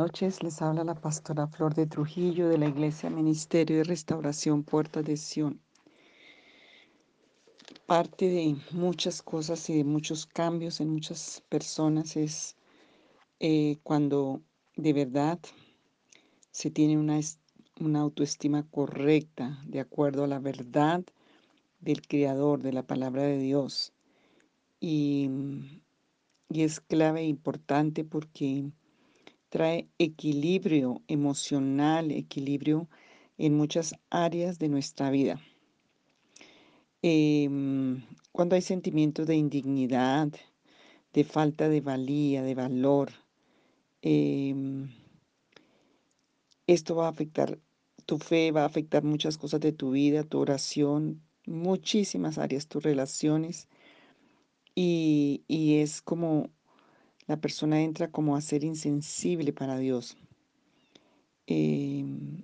Noches, les habla la pastora Flor de Trujillo de la Iglesia Ministerio de Restauración Puertas de Sion. Parte de muchas cosas y de muchos cambios en muchas personas es eh, cuando de verdad se tiene una, una autoestima correcta de acuerdo a la verdad del Creador, de la palabra de Dios. Y, y es clave e importante porque trae equilibrio emocional, equilibrio en muchas áreas de nuestra vida. Em, cuando hay sentimientos de indignidad, de falta de valía, de valor, em, esto va a afectar tu fe, va a afectar muchas cosas de tu vida, tu oración, muchísimas áreas, tus relaciones. Y, y es como la persona entra como a ser insensible para Dios. Em,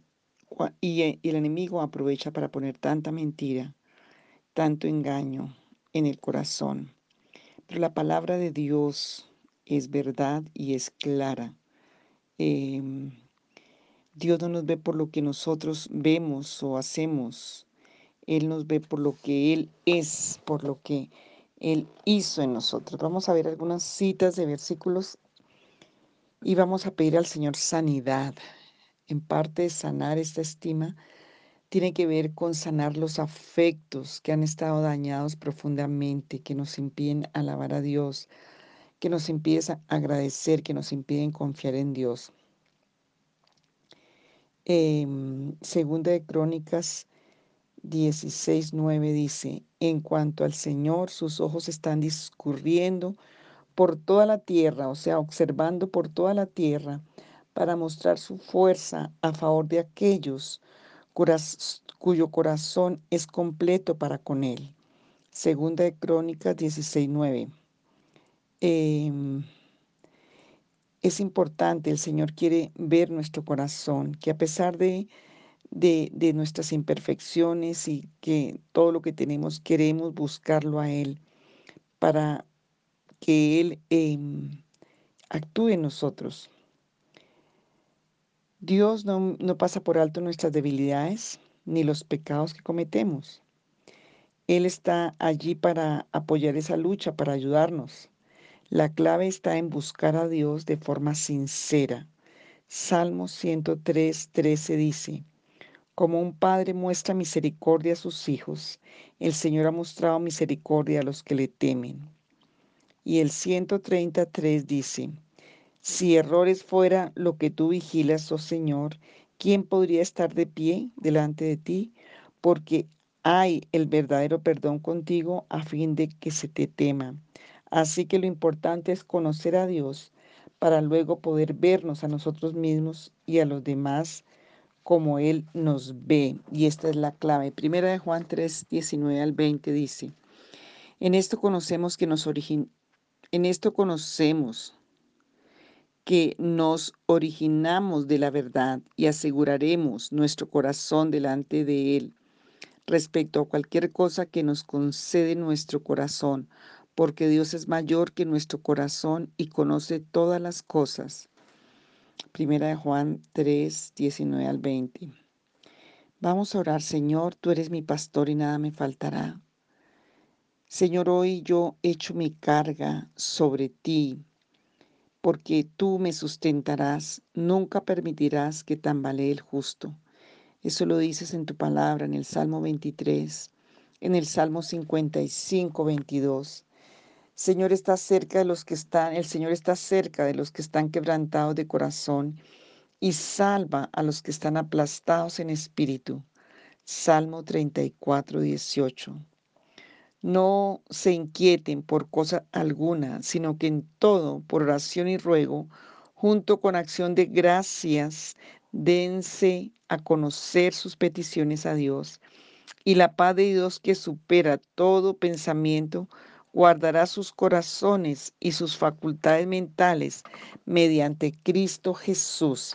y, el enemigo aprovecha para poner tanta mentira, tanto engaño en el corazón. Pero la palabra de Dios es verdad y es clara. Em, Dios no nos ve por lo que nosotros vemos o hacemos. Él nos ve por lo que Él es, por lo que él hizo en nosotros. Vamos a ver algunas citas de versículos y vamos a pedir al Señor sanidad. En parte sanar esta estima tiene que ver con sanar los afectos que han estado dañados profundamente, que nos impiden alabar a Dios, que nos impiden agradecer, que nos impiden confiar en Dios. Em, segunda de Crónicas 16.9 dice, en cuanto al Señor, sus ojos están discurriendo por toda la tierra, o sea, observando por toda la tierra, para mostrar su fuerza a favor de aquellos cuyo corazón es completo para con Él. Segunda de Crónicas 16.9. Em, es importante, el Señor quiere ver nuestro corazón, que a pesar de de, nuestras imperfecciones y que todo lo que tenemos queremos buscarlo a Él para que Él em, actúe en nosotros. Dios no, no pasa por alto nuestras debilidades ni los pecados que cometemos. Él está allí para apoyar esa lucha, para ayudarnos. La clave está en buscar a Dios de forma sincera. Salmo 103, 13 dice, como un padre muestra misericordia a sus hijos, el Señor ha mostrado misericordia a los que le temen. Y el 133 dice, si errores fuera lo que tú vigilas, oh Señor, ¿quién podría estar de pie delante de ti? Porque hay el verdadero perdón contigo a fin de que se te tema. Así que lo importante es conocer a Dios para luego poder vernos a nosotros mismos y a los demás como Él nos ve. Y esta es la clave. Primera de Juan 3, 19 al 20 dice, en esto conocemos que nos en esto conocemos que nos originamos de la verdad y aseguraremos nuestro corazón delante de Él respecto a cualquier cosa que nos concede nuestro corazón, porque Dios es mayor que nuestro corazón y conoce todas las cosas. Primera de Juan 3, 19 al 20. Vamos a orar, Señor, tú eres mi pastor y nada me faltará. Señor, hoy yo echo mi carga sobre ti, porque tú me sustentarás, nunca permitirás que tambalee el justo. Eso lo dices en tu palabra, en el Salmo 23, en el Salmo 55, 22. Señor está cerca de los que están, el Señor está cerca de los que están quebrantados de corazón y salva a los que están aplastados en espíritu. Salmo 34, 18. No se inquieten por cosa alguna, sino que en todo, por oración y ruego, junto con acción de gracias, dense a conocer sus peticiones a Dios. Y la paz de Dios que supera todo pensamiento, guardará sus corazones y sus facultades mentales mediante Cristo Jesús.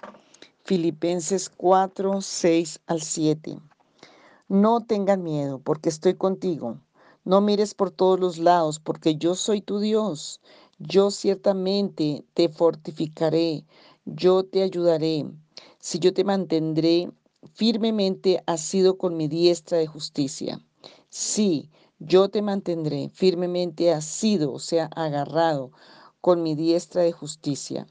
Filipenses 4, 6 al 7. No tengan miedo, porque estoy contigo. No mires por todos los lados, porque yo soy tu Dios. Yo ciertamente te fortificaré. yo te ayudaré. Si yo te mantendré firmemente asido con mi diestra de justicia. Sí, yo te mantendré firmemente asido, o sea, agarrado con mi diestra de justicia.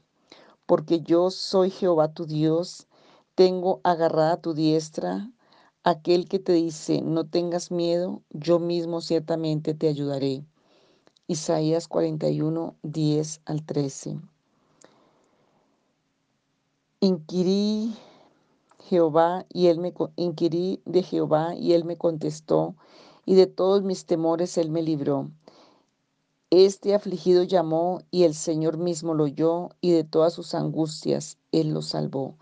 Porque yo soy Jehová tu Dios, tengo agarrada tu diestra, aquel que te dice, no tengas miedo, yo mismo ciertamente te ayudaré. Isaías 41, 10 al 13. Inquirí Jehová y él me inquirí de Jehová y él me contestó y de todos mis temores él me libró. Este afligido llamó y el Señor mismo lo oyó y de todas sus angustias él lo salvó.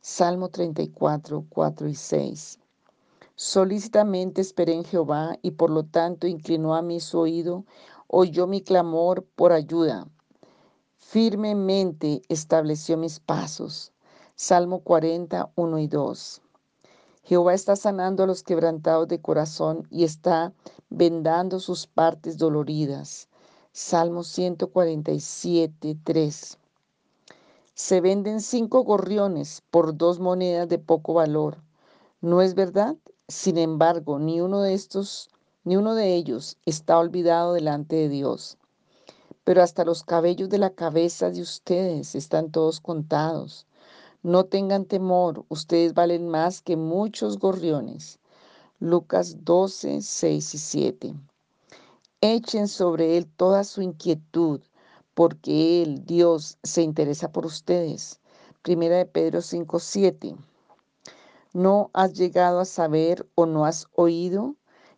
Salmo 34, 4 y 6. Solícitamente esperé en Jehová y por lo tanto inclinó a mí su oído, oyó mi clamor por ayuda. Firmemente estableció mis pasos. Salmo 40, 1 y 2. Jehová está sanando a los quebrantados de corazón y está vendando sus partes doloridas. Salmo 147, 3. Se venden cinco gorriones por dos monedas de poco valor. ¿No es verdad? Sin embargo, ni uno de estos, ni uno de ellos está olvidado delante de Dios. Pero hasta los cabellos de la cabeza de ustedes están todos contados. No tengan temor, ustedes valen más que muchos gorriones. Lucas 12, 6 y 7. Echen sobre Él toda su inquietud, porque Él, Dios, se interesa por ustedes. Primera de Pedro 5, 7. ¿No has llegado a saber o no has oído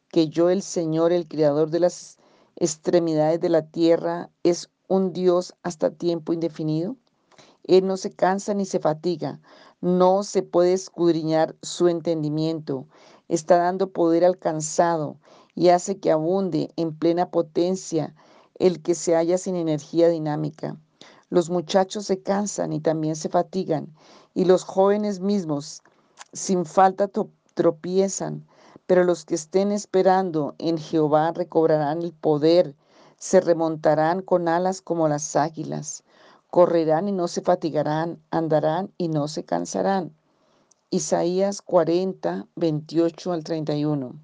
que yo, el Señor, el Creador de las extremidades de la tierra, es un Dios hasta tiempo indefinido? Él no se cansa ni se fatiga, no se puede escudriñar su entendimiento. Está dando poder al cansado y hace que abunde en plena potencia el que se halla sin energía dinámica. Los muchachos se cansan y también se fatigan, y los jóvenes mismos sin falta tropiezan, pero los que estén esperando en Jehová recobrarán el poder, se remontarán con alas como las águilas correrán y no se fatigarán, andarán y no se cansarán. Isaías 40, 28 al 31.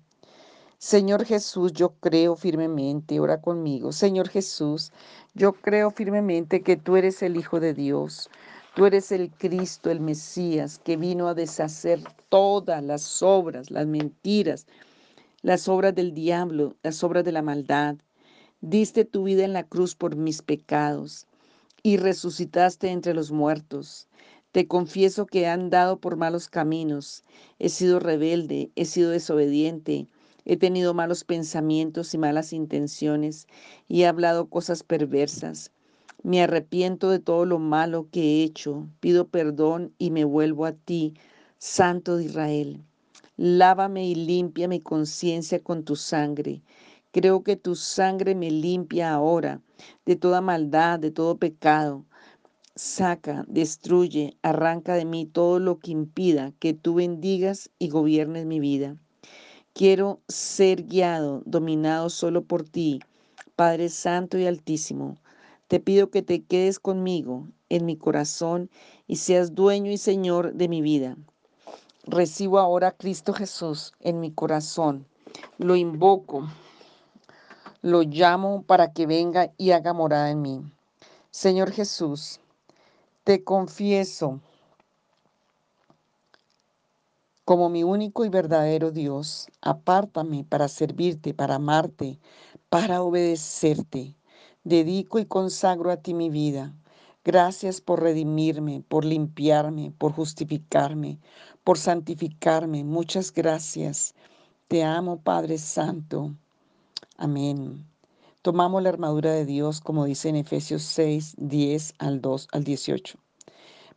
Señor Jesús, yo creo firmemente, ora conmigo. Señor Jesús, yo creo firmemente que tú eres el Hijo de Dios. Tú eres el Cristo, el Mesías, que vino a deshacer todas las obras, las mentiras, las obras del diablo, las obras de la maldad. Diste tu vida en la cruz por mis pecados y resucitaste entre los muertos. Te confieso que he andado por malos caminos, he sido rebelde, he sido desobediente, he tenido malos pensamientos y malas intenciones y he hablado cosas perversas. Me arrepiento de todo lo malo que he hecho, pido perdón y me vuelvo a ti, Santo de Israel. Lávame y limpia mi conciencia con tu sangre Creo que tu sangre me limpia ahora de toda maldad, de todo pecado. Saca, destruye, arranca de mí todo lo que impida que tú bendigas y gobiernes mi vida. Quiero ser guiado, dominado solo por ti, Padre Santo y Altísimo. Te pido que te quedes conmigo en mi corazón y seas dueño y Señor de mi vida. Recibo ahora a Cristo Jesús en mi corazón. Lo invoco lo llamo para que venga y haga morada en mí. Señor Jesús, te confieso como mi único y verdadero Dios. Apártame para servirte, para amarte, para obedecerte. Dedico y consagro a ti mi vida. Gracias por redimirme, por limpiarme, por justificarme, por santificarme. Muchas gracias. Te amo, Padre Santo. Amén. Tomamos la armadura de Dios, como dice en Efesios 6, 10 al 2 al 18.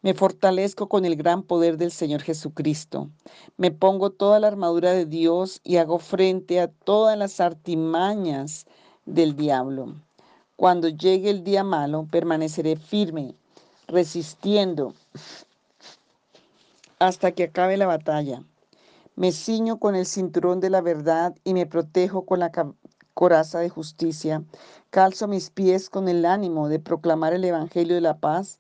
Me fortalezco con el gran poder del Señor Jesucristo. Me pongo toda la armadura de Dios y hago frente a todas las artimañas del diablo. Cuando llegue el día malo, permaneceré firme, resistiendo hasta que acabe la batalla. Me ciño con el cinturón de la verdad y me protejo con la coraza de justicia. Calzo mis pies con el ánimo de proclamar el Evangelio de la paz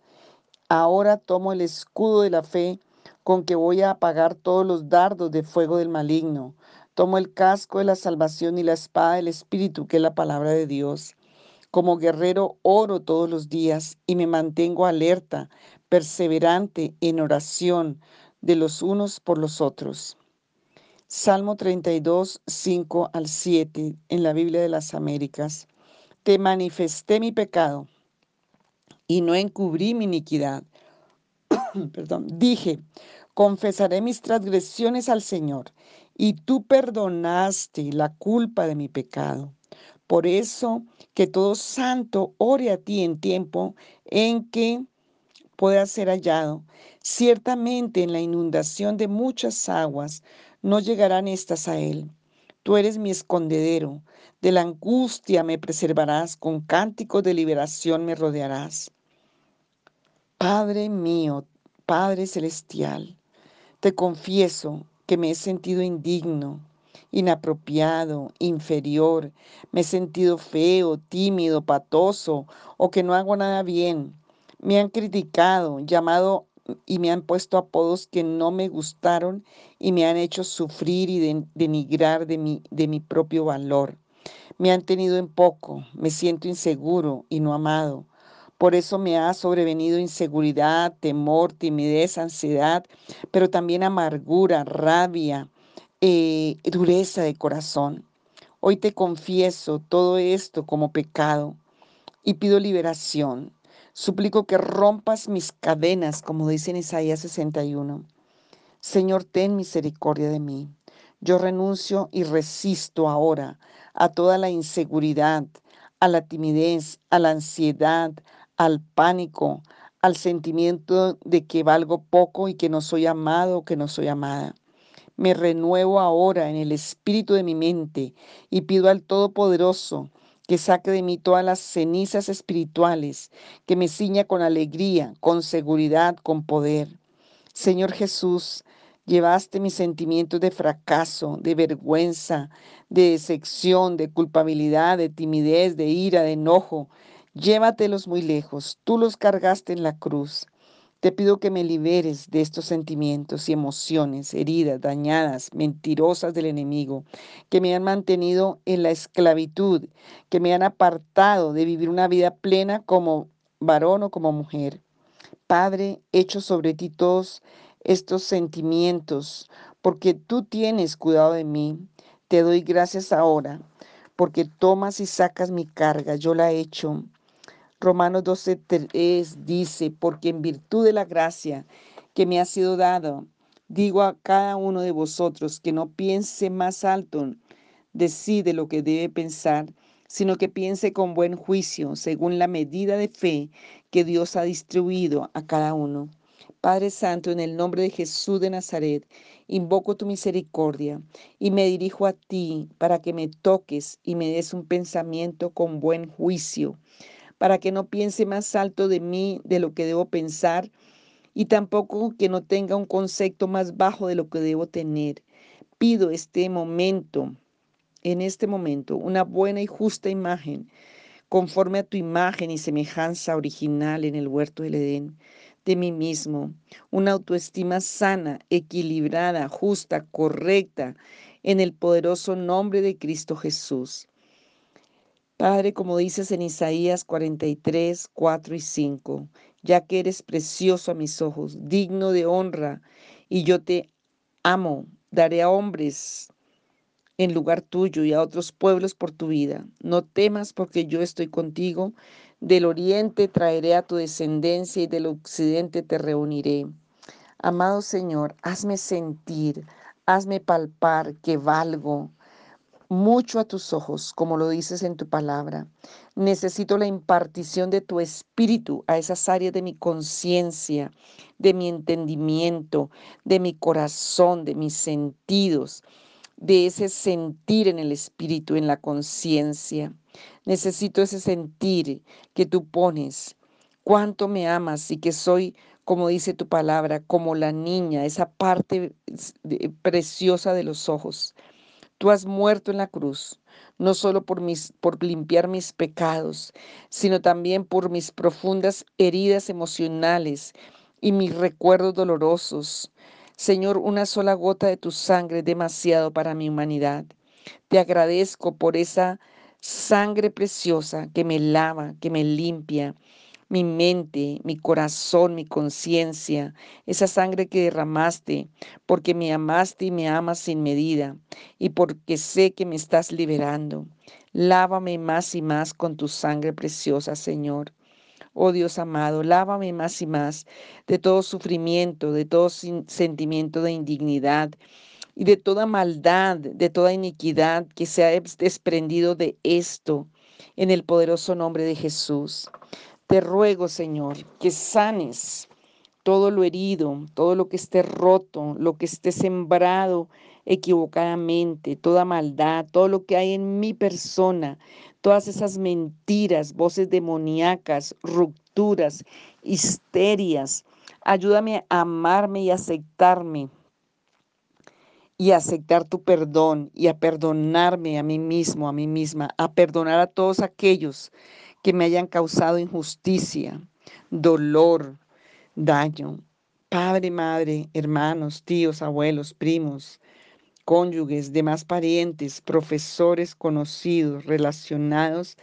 Ahora tomo el escudo de la fe con que voy a apagar todos los dardos de fuego del maligno. Tomo el casco de la salvación y la espada del Espíritu, que es la palabra de Dios. Como guerrero oro todos los días y me mantengo alerta, perseverante en oración de los unos por los otros. Salmo 32, 5 al 7 en la Biblia de las Américas. Te manifesté mi pecado y no encubrí mi iniquidad. Perdón, dije, confesaré mis transgresiones al Señor y tú perdonaste la culpa de mi pecado. Por eso que todo santo ore a ti en tiempo en que pueda ser hallado. Ciertamente en la inundación de muchas aguas no llegarán estas a él. Tú eres mi escondedero, de la angustia me preservarás, con cánticos de liberación me rodearás. Padre mío, Padre celestial, te confieso que me he sentido indigno, inapropiado, inferior, me he sentido feo, tímido, patoso o que no hago nada bien. Me han criticado, llamado y me han puesto apodos que no me gustaron y me han hecho sufrir y denigrar de mi, de mi propio valor. Me han tenido en poco, me siento inseguro y no amado. Por eso me ha sobrevenido inseguridad, temor, timidez, ansiedad, pero también amargura, rabia, eh, dureza de corazón. Hoy te confieso todo esto como pecado y pido liberación. Suplico que rompas mis cadenas, como dice en Isaías 61. Señor, ten misericordia de mí. Yo renuncio y resisto ahora a toda la inseguridad, a la timidez, a la ansiedad, al pánico, al sentimiento de que valgo poco y que no soy amado o que no soy amada. Me renuevo ahora en el espíritu de mi mente y pido al Todopoderoso que saque de mí todas las cenizas espirituales, que me ciña con alegría, con seguridad, con poder. Señor Jesús, llevaste mis sentimientos de fracaso, de vergüenza, de decepción, de culpabilidad, de timidez, de ira, de enojo. Llévatelos muy lejos. Tú los cargaste en la cruz. Te pido que me liberes de estos sentimientos y emociones heridas, dañadas, mentirosas del enemigo, que me han mantenido en la esclavitud, que me han apartado de vivir una vida plena como varón o como mujer. Padre, echo sobre ti todos estos sentimientos, porque tú tienes cuidado de mí. Te doy gracias ahora, porque tomas y sacas mi carga, yo la he hecho Romanos 12.3 dice, porque en virtud de la gracia que me ha sido dado, digo a cada uno de vosotros que no piense más alto de sí de lo que debe pensar, sino que piense con buen juicio, según la medida de fe que Dios ha distribuido a cada uno. Padre Santo, en el nombre de Jesús de Nazaret, invoco tu misericordia y me dirijo a ti para que me toques y me des un pensamiento con buen juicio para que no piense más alto de mí de lo que debo pensar y tampoco que no tenga un concepto más bajo de lo que debo tener. Pido este momento, en este momento, una buena y justa imagen, conforme a tu imagen y semejanza original en el huerto del Edén de mí mismo, una autoestima sana, equilibrada, justa, correcta, en el poderoso nombre de Cristo Jesús. Padre, como dices en Isaías 43, 4 y 5, ya que eres precioso a mis ojos, digno de honra, y yo te amo, daré a hombres en lugar tuyo y a otros pueblos por tu vida. No temas porque yo estoy contigo. Del oriente traeré a tu descendencia y del occidente te reuniré. Amado Señor, hazme sentir, hazme palpar que valgo, mucho a tus ojos, como lo dices en tu palabra. Necesito la impartición de tu espíritu a esas áreas de mi conciencia, de mi entendimiento, de mi corazón, de mis sentidos, de ese sentir en el espíritu, en la conciencia. Necesito ese sentir que tú pones, cuánto me amas y que soy, como dice tu palabra, como la niña, esa parte preciosa de los ojos Tú has muerto en la cruz, no solo por, mis, por limpiar mis pecados, sino también por mis profundas heridas emocionales y mis recuerdos dolorosos. Señor, una sola gota de tu sangre es demasiado para mi humanidad. Te agradezco por esa sangre preciosa que me lava, que me limpia, mi mente, mi corazón, mi conciencia, esa sangre que derramaste, porque me amaste y me amas sin medida, y porque sé que me estás liberando. Lávame más y más con tu sangre preciosa, Señor. Oh Dios amado, lávame más y más de todo sufrimiento, de todo sentimiento de indignidad y de toda maldad, de toda iniquidad que se ha desprendido de esto en el poderoso nombre de Jesús. Te ruego, Señor, que sanes todo lo herido, todo lo que esté roto, lo que esté sembrado equivocadamente, toda maldad, todo lo que hay en mi persona, todas esas mentiras, voces demoníacas, rupturas, histerias. Ayúdame a amarme y aceptarme y aceptar tu perdón y a perdonarme a mí mismo, a mí misma, a perdonar a todos aquellos que me hayan causado injusticia, dolor, daño. Padre, madre, hermanos, tíos, abuelos, primos, cónyuges, demás parientes, profesores conocidos, relacionados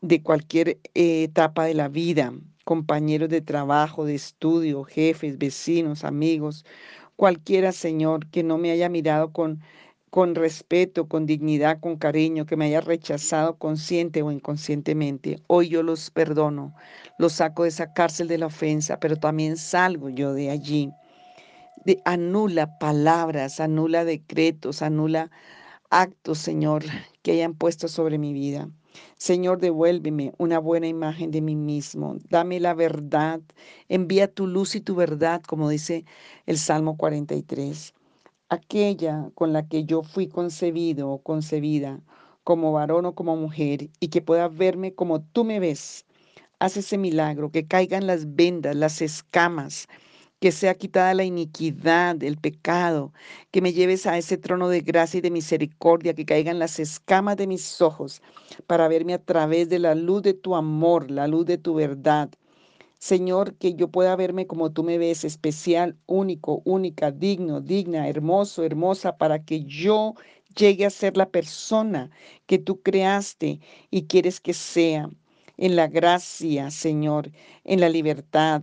de cualquier eh, etapa de la vida, compañeros de trabajo, de estudio, jefes, vecinos, amigos, cualquiera, Señor, que no me haya mirado con con respeto, con dignidad, con cariño, que me haya rechazado consciente o inconscientemente. Hoy yo los perdono, los saco de esa cárcel de la ofensa, pero también salgo yo de allí. De, anula palabras, anula decretos, anula actos, Señor, que hayan puesto sobre mi vida. Señor, devuélveme una buena imagen de mí mismo. Dame la verdad. Envía tu luz y tu verdad, como dice el Salmo 43 aquella con la que yo fui concebido o concebida, como varón o como mujer, y que pueda verme como tú me ves. Haz ese milagro, que caigan las vendas, las escamas, que sea quitada la iniquidad, el pecado, que me lleves a ese trono de gracia y de misericordia, que caigan las escamas de mis ojos para verme a través de la luz de tu amor, la luz de tu verdad, Señor, que yo pueda verme como tú me ves, especial, único, única, digno, digna, hermoso, hermosa, para que yo llegue a ser la persona que tú creaste y quieres que sea. En la gracia, Señor, en la libertad,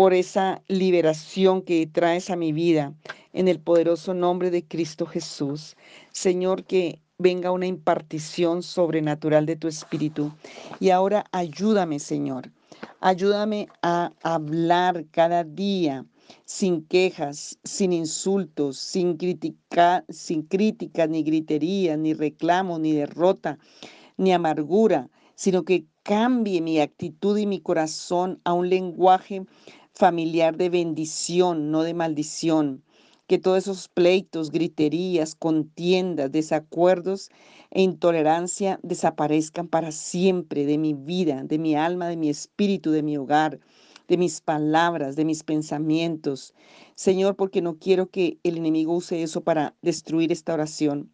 por esa liberación que traes a mi vida, en el poderoso nombre de Cristo Jesús. Señor, que venga una impartición sobrenatural de tu Espíritu. Y ahora ayúdame, Señor Ayúdame a hablar cada día sin quejas, sin insultos, sin, criticar, sin críticas, ni gritería, ni reclamo, ni derrota, ni amargura, sino que cambie mi actitud y mi corazón a un lenguaje familiar de bendición, no de maldición que todos esos pleitos, griterías, contiendas, desacuerdos e intolerancia desaparezcan para siempre de mi vida, de mi alma, de mi espíritu, de mi hogar, de mis palabras, de mis pensamientos. Señor, porque no quiero que el enemigo use eso para destruir esta oración.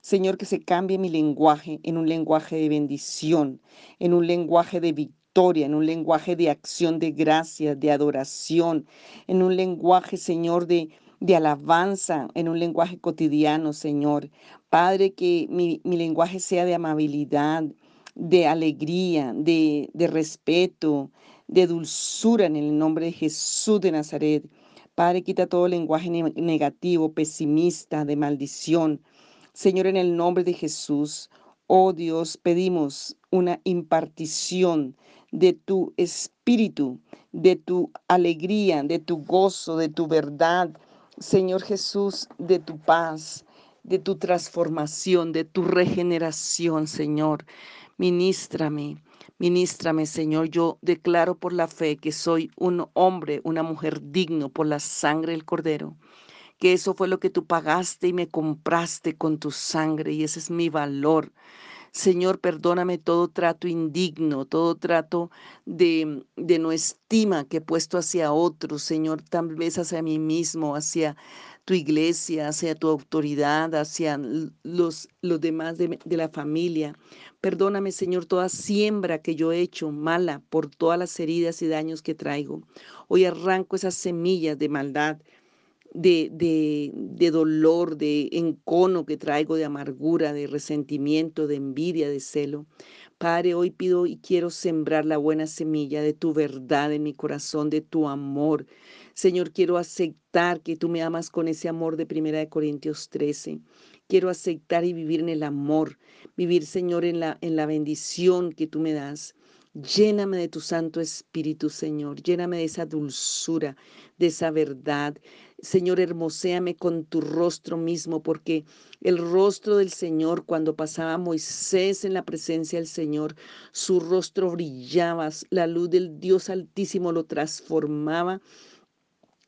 Señor, que se cambie mi lenguaje en un lenguaje de bendición, en un lenguaje de victoria, en un lenguaje de acción de gracia, de adoración, en un lenguaje, Señor, de de alabanza en un lenguaje cotidiano, Señor. Padre, que mi, lenguaje sea de amabilidad, de alegría, de, de respeto, de dulzura en el nombre de Jesús de Nazaret. Padre, quita todo lenguaje negativo, pesimista, de maldición. Señor, en el nombre de Jesús, oh Dios, pedimos una impartición de tu espíritu, de tu alegría, de tu gozo, de tu verdad, Señor Jesús, de tu paz, de tu transformación, de tu regeneración, Señor. Ministrame, ministrame, Señor. Yo declaro por la fe que soy un hombre, una mujer digno por la sangre del Cordero. Que eso fue lo que tú pagaste y me compraste con tu sangre y ese es mi valor. Señor, perdóname todo trato indigno, todo trato de, de no estima que he puesto hacia otros, Señor, tal vez hacia mí mismo, hacia tu iglesia, hacia tu autoridad, hacia los, los demás de, de, la familia. Perdóname, Señor, toda siembra que yo he hecho mala por todas las heridas y daños que traigo. Hoy arranco esas semillas de maldad, de, de, de, dolor, de encono que traigo, de amargura, de resentimiento, de envidia, de celo. Padre, hoy pido y quiero sembrar la buena semilla de tu verdad en mi corazón, de tu amor. Señor, quiero aceptar que tú me amas con ese amor de Primera de Corintios 13. Quiero aceptar y vivir en el amor, vivir, Señor, en la, en la bendición que tú me das. Lléname de tu Santo Espíritu, Señor. Lléname de esa dulzura, de esa verdad. Señor, hermoséame con tu rostro mismo, porque el rostro del Señor, cuando pasaba Moisés en la presencia del Señor, su rostro brillaba, la luz del Dios Altísimo lo transformaba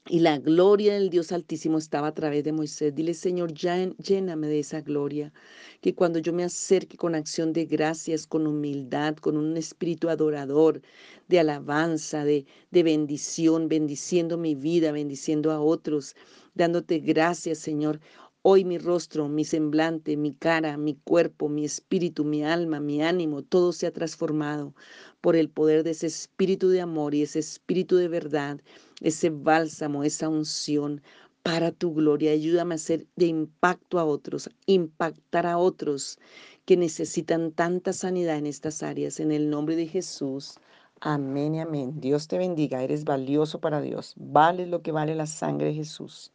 y la gloria del Dios Altísimo estaba a través de Moisés. Dile, Señor, lléname de esa gloria. Que cuando yo me acerque con acción de gracias, con humildad, con un espíritu adorador, de alabanza, de, de bendición, bendiciendo mi vida, bendiciendo a otros, dándote gracias, Señor. Hoy mi rostro, mi semblante, mi cara, mi cuerpo, mi espíritu, mi alma, mi ánimo, todo se ha transformado por el poder de ese espíritu de amor y ese espíritu de verdad, ese bálsamo, esa unción para tu gloria. Ayúdame a ser de impacto a otros, impactar a otros que necesitan tanta sanidad en estas áreas. En el nombre de Jesús. Amén y amén. Dios te bendiga. Eres valioso para Dios. Vale lo que vale la sangre de Jesús.